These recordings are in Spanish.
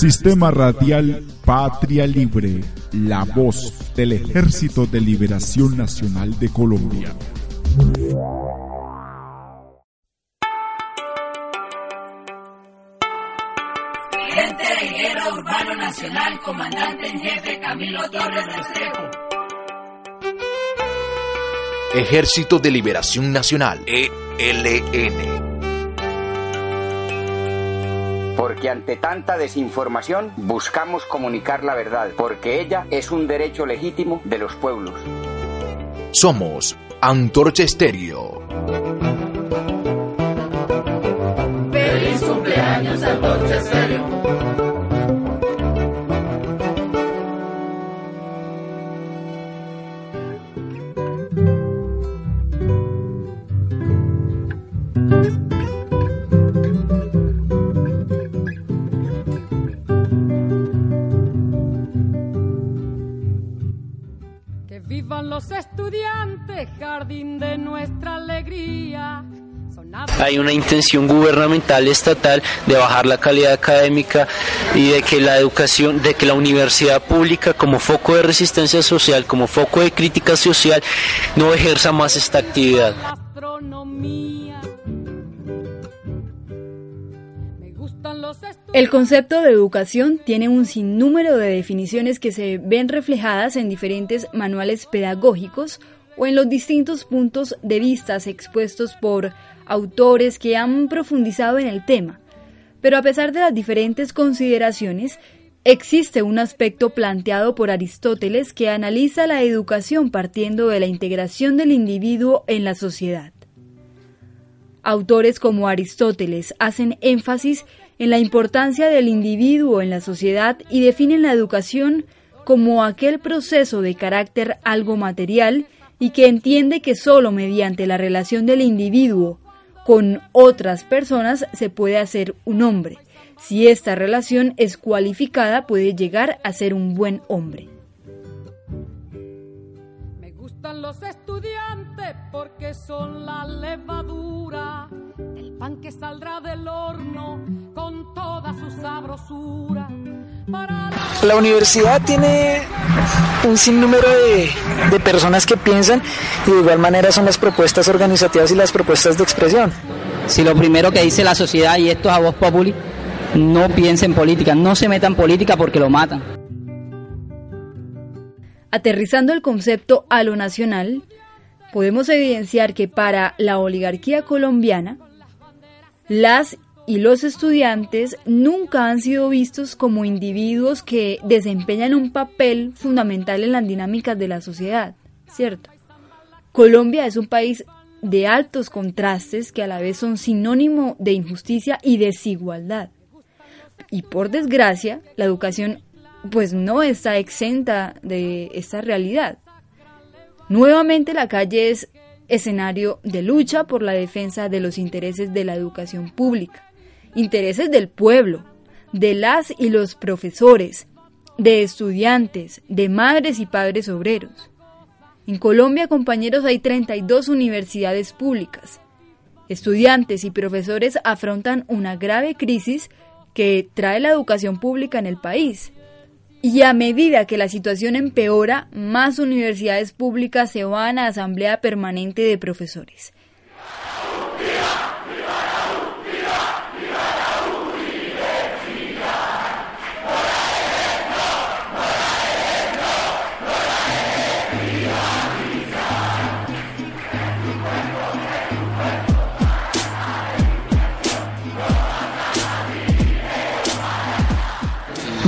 Sistema Radial Patria Libre, la voz del Ejército de Liberación Nacional de Colombia. Presidente de Guerra Urbano Nacional, Comandante en Jefe Camilo Torres Restrepo. Ejército de Liberación Nacional, ELN. Porque ante tanta desinformación buscamos comunicar la verdad, porque ella es un derecho legítimo de los pueblos. Somos Antorcha Estéreo. Feliz cumpleaños, Antorcha Estéreo. Los estudiantes, jardín de nuestra alegría. Hay una intención gubernamental estatal de bajar la calidad académica y de que la educación, de que la universidad pública como foco de resistencia social, como foco de crítica social, no ejerza más esta actividad. El concepto de educación tiene un sinnúmero de definiciones que se ven reflejadas en diferentes manuales pedagógicos o en los distintos puntos de vista expuestos por autores que han profundizado en el tema. Pero a pesar de las diferentes consideraciones, existe un aspecto planteado por Aristóteles que analiza la educación partiendo de la integración del individuo en la sociedad. Autores como Aristóteles hacen énfasis la importancia del individuo en la sociedad y definen la educación como aquel proceso de carácter algo material y que entiende que sólo mediante la relación del individuo con otras personas se puede hacer un hombre. Si esta relación es cualificada puede llegar a ser un buen hombre. Me gustan los estudiantes porque son la levadura pan que saldrá del horno. La universidad tiene un sinnúmero de, de personas que piensan y de igual manera son las propuestas organizativas y las propuestas de expresión. Si lo primero que dice la sociedad, y esto es a voz populi, no piensen en política, no se metan en política porque lo matan. Aterrizando el concepto a lo nacional, podemos evidenciar que para la oligarquía colombiana, las y los estudiantes nunca han sido vistos como individuos que desempeñan un papel fundamental en las dinámicas de la sociedad, ¿cierto? Colombia es un país de altos contrastes que a la vez son sinónimo de injusticia y desigualdad. Y por desgracia, la educación pues no está exenta de esta realidad. Nuevamente la calle es escenario de lucha por la defensa de los intereses de la educación pública, intereses del pueblo, de las y los profesores, de estudiantes, de madres y padres obreros. En Colombia, compañeros, hay 32 universidades públicas. Estudiantes y profesores afrontan una grave crisis que trae la educación pública en el país. Y a medida que la situación empeora, más universidades públicas se van a Asamblea Permanente de Profesores.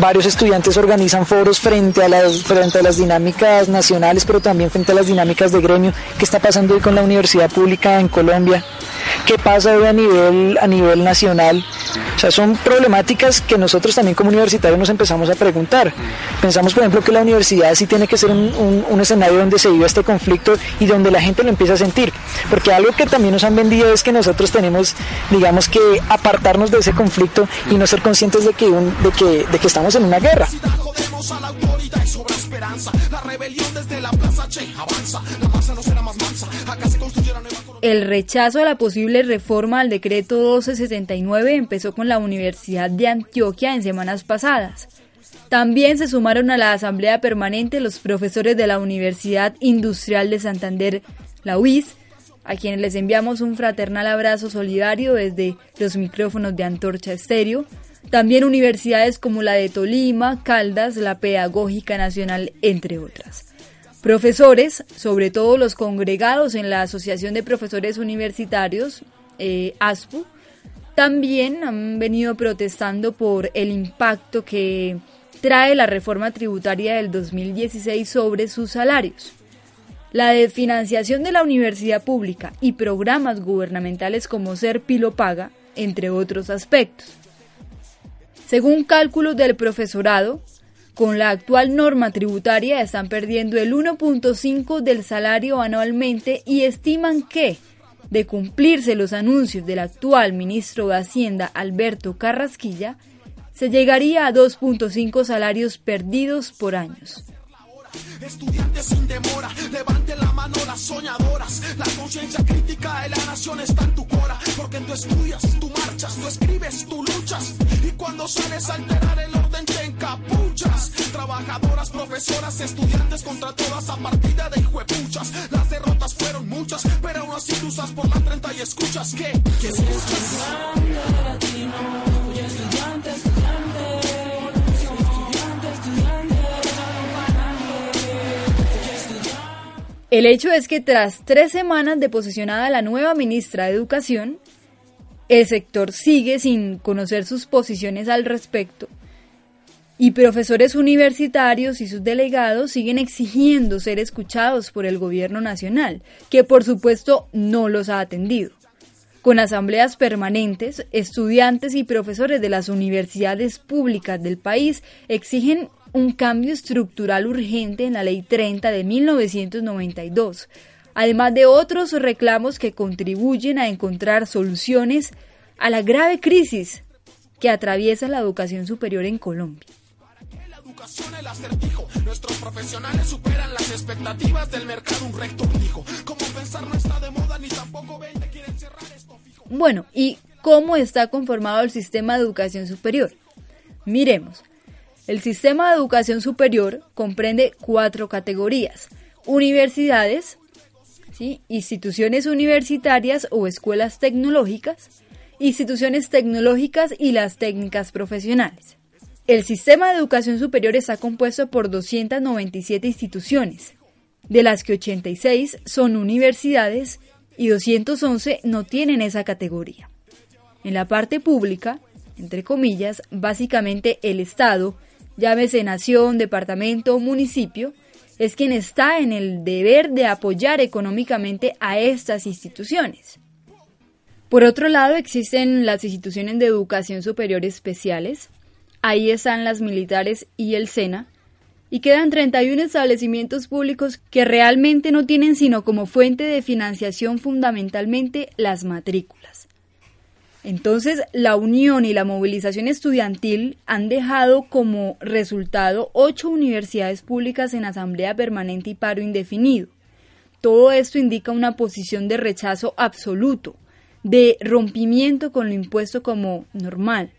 Varios estudiantes organizan foros frente a las frente a las dinámicas nacionales, pero también frente a las dinámicas de gremio. ¿Qué está pasando hoy con la universidad pública en Colombia? ¿Qué pasa hoy a nivel a nivel nacional? O sea, son problemáticas que nosotros también como universitarios nos empezamos a preguntar. Pensamos, por ejemplo, que la universidad sí tiene que ser un, un, escenario donde se viva este conflicto y donde la gente lo empieza a sentir. Porque algo que también nos han vendido es que nosotros tenemos, digamos que, apartarnos de ese conflicto y no ser conscientes de que, de que, de que estamos en una guerra. El rechazo a la posible reforma al decreto 1269 empezó con la Universidad de Antioquia en semanas pasadas. También se sumaron a la Asamblea Permanente los profesores de la Universidad Industrial de Santander, la UIS, a quienes les enviamos un fraternal abrazo solidario desde los micrófonos de Antorcha Estéreo. También universidades como la de Tolima, Caldas, la Pedagógica Nacional, entre otras. Profesores, sobre todo los congregados en la Asociación de Profesores Universitarios, eh, ASPU, también han venido protestando por el impacto que trae la reforma tributaria del 2016 sobre sus salarios. La desfinanciación de la universidad pública y programas gubernamentales como Ser Pilo Paga, entre otros aspectos. Según cálculos del profesorado, con la actual norma tributaria están perdiendo el 1.5 del salario anualmente y estiman que, de cumplirse los anuncios del actual ministro de Hacienda Alberto Carrasquilla, se llegaría a 2.5 salarios perdidos por años. Mano las soñadoras. La conciencia crítica de la nación está en tu cora. Porque tú estudias, tú marchas, tú escribes, tú luchas. Y cuando sales a alterar el orden te encapuchas. Trabajadoras, profesoras, estudiantes contra todas a partida de hijuepuchas. Las derrotas fueron muchas, pero aún así usas por la 30 y escuchas que. que escuchas. El hecho es que tras tres semanas de posesionada la nueva ministra de Educación, el sector sigue sin conocer sus posiciones al respecto y profesores universitarios y sus delegados siguen exigiendo ser escuchados por el gobierno nacional, que por supuesto no los ha atendido. Con asambleas permanentes, estudiantes y profesores de las universidades públicas del país exigen un cambio estructural urgente en la Ley 30 de 1992, además de otros reclamos que contribuyen a encontrar soluciones a la grave crisis que atraviesa la educación superior en Colombia. Nuestros profesionales superan las expectativas del mercado, un recto pensar no está de moda ni tampoco ven quieren cerrar esto fijo. Bueno, ¿y cómo está conformado el sistema de educación superior? Miremos. El sistema de educación superior comprende cuatro categorías. Universidades, instituciones universitarias o escuelas tecnológicas, instituciones tecnológicas y las técnicas profesionales. El sistema de educación superior está compuesto por 297 instituciones, de las que 86 son universidades y 211 no tienen esa categoría. En la parte pública, entre comillas, básicamente el Estado llámese nación, departamento o municipio, es quien está en el deber de apoyar económicamente a estas instituciones. Por otro lado, existen las instituciones de educación superior especiales, ahí están las militares y el SENA, y quedan 31 establecimientos públicos que realmente no tienen sino como fuente de financiación fundamentalmente las matrículas. Entonces, la unión y la movilización estudiantil han dejado como resultado ocho universidades públicas en asamblea permanente y paro indefinido. Todo esto indica una posición de rechazo absoluto, de rompimiento con lo impuesto como normal.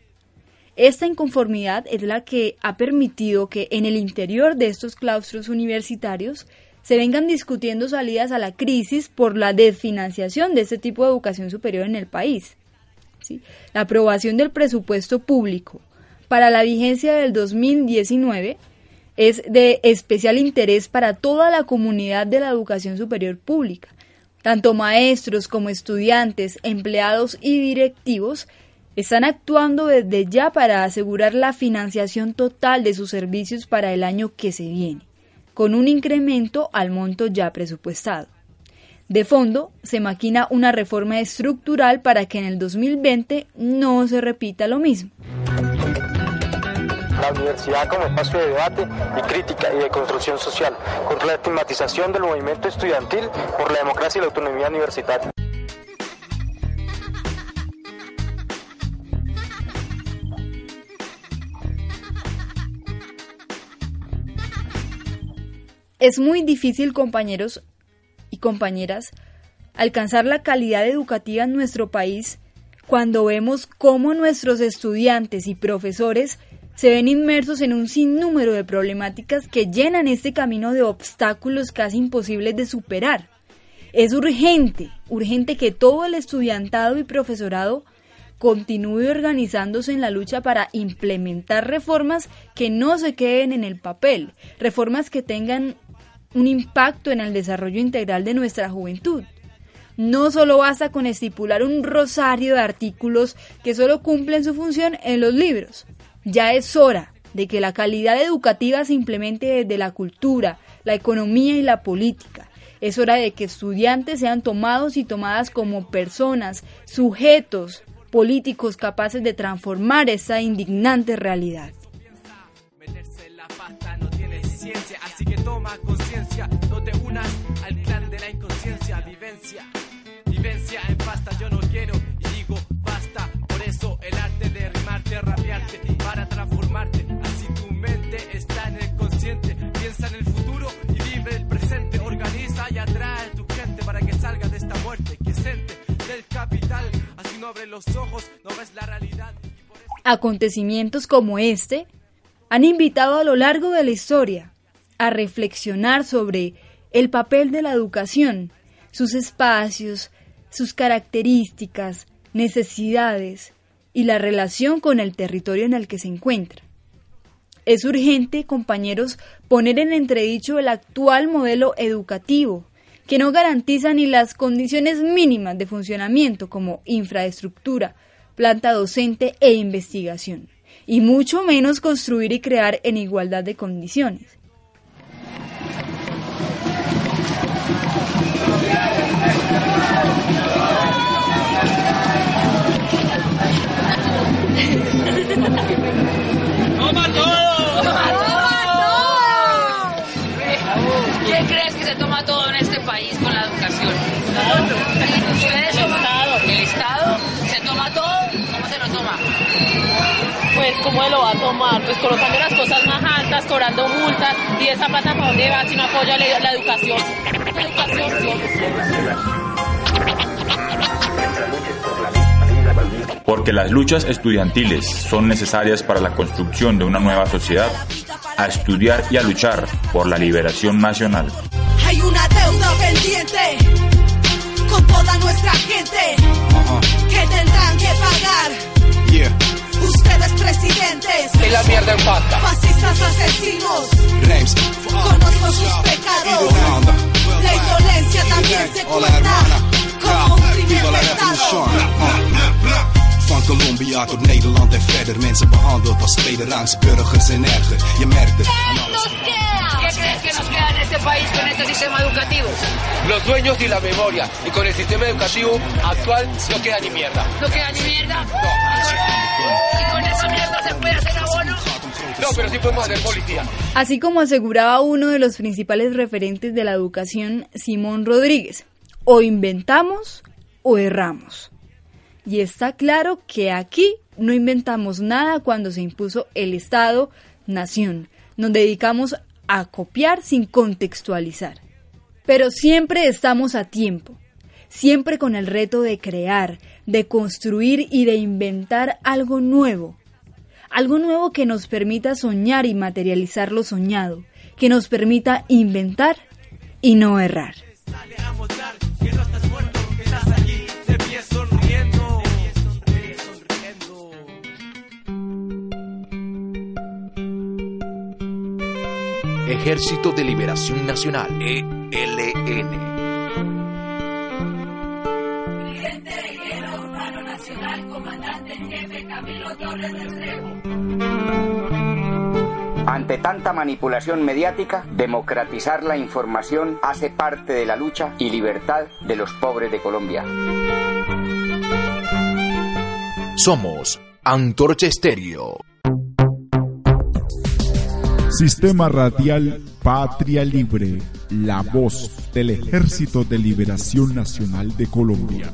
Esta inconformidad es la que ha permitido que en el interior de estos claustros universitarios se vengan discutiendo salidas a la crisis por la desfinanciación de este tipo de educación superior en el país. La aprobación del presupuesto público para la vigencia del 2019 es de especial interés para toda la comunidad de la educación superior pública. Tanto maestros como estudiantes, empleados y directivos están actuando desde ya para asegurar la financiación total de sus servicios para el año que se viene, con un incremento al monto ya presupuestado. De fondo, se maquina una reforma estructural para que en el 2020 no se repita lo mismo. La universidad como espacio de debate y crítica y de construcción social contra la estigmatización del movimiento estudiantil por la democracia y la autonomía universitaria. Es muy difícil, compañeros, compañeras, alcanzar la calidad educativa en nuestro país cuando vemos cómo nuestros estudiantes y profesores se ven inmersos en un sinnúmero de problemáticas que llenan este camino de obstáculos casi imposibles de superar. Es urgente, urgente que todo el estudiantado y profesorado continúe organizándose en la lucha para implementar reformas que no se queden en el papel, reformas que tengan un impacto en el desarrollo integral de nuestra juventud. No solo basta con estipular un rosario de artículos que solo cumplen su función en los libros. Ya es hora de que la calidad educativa se implemente desde la cultura, la economía y la política. Es hora de que estudiantes sean tomados y tomadas como personas, sujetos políticos capaces de transformar esa indignante realidad. Conciencia, no te unas al clan de la inconsciencia, vivencia, vivencia en pasta, yo no quiero y digo basta, por eso el arte de rimarte, rapearte, para transformarte, así tu mente está en el consciente, piensa en el futuro y vive el presente, organiza y atrae a tu gente para que salga de esta muerte que siente del capital, así no abre los ojos, no ves la realidad. Acontecimientos como este han invitado a lo largo de la historia a reflexionar sobre el papel de la educación, sus espacios, sus características, necesidades y la relación con el territorio en el que se encuentra. Es urgente, compañeros, poner en entredicho el actual modelo educativo, que no garantiza ni las condiciones mínimas de funcionamiento como infraestructura, planta docente e investigación, y mucho menos construir y crear en igualdad de condiciones. Tomar? Pues colocando las cosas más altas, cobrando multas, y esa plata para dónde va si no apoya la, la educación. La educación, porque las luchas estudiantiles son necesarias para la construcción de una nueva sociedad, a estudiar y a luchar por la liberación nacional. Hay una deuda pendiente con toda nuestra gente que tendrán que pagar. Presidentes, y la mierda en pasta. fascistas asesinos, conozco sus pecados. La indolencia también se cuenta como un crimen pesado. Van Colombia tot Nederland en verder. Mensen behandeld als tweederangs burgers en erger. Je merkt het. ¿Qué crees que nos queda en este país con este sistema educativo? Los dueños y la memoria. Y con el sistema educativo actual no queda ni mierda. ¿No queda ni mierda? ¿Y con esa mierda se puede hacer abono? No, pero sí podemos hacer policía. Así como aseguraba uno de los principales referentes de la educación, Simón Rodríguez, o inventamos o erramos. Y está claro que aquí no inventamos nada cuando se impuso el Estado-Nación. Nos dedicamos a copiar sin contextualizar. Pero siempre estamos a tiempo, siempre con el reto de crear, de construir y de inventar algo nuevo. Algo nuevo que nos permita soñar y materializar lo soñado, que nos permita inventar y no errar. Ejército de Liberación Nacional, ELN. Ante tanta manipulación mediática, democratizar la información hace parte de la lucha y libertad de los pobres de Colombia. Somos Antorcha Estéreo. Sistema Radial Patria Libre, la voz del Ejército de Liberación Nacional de Colombia.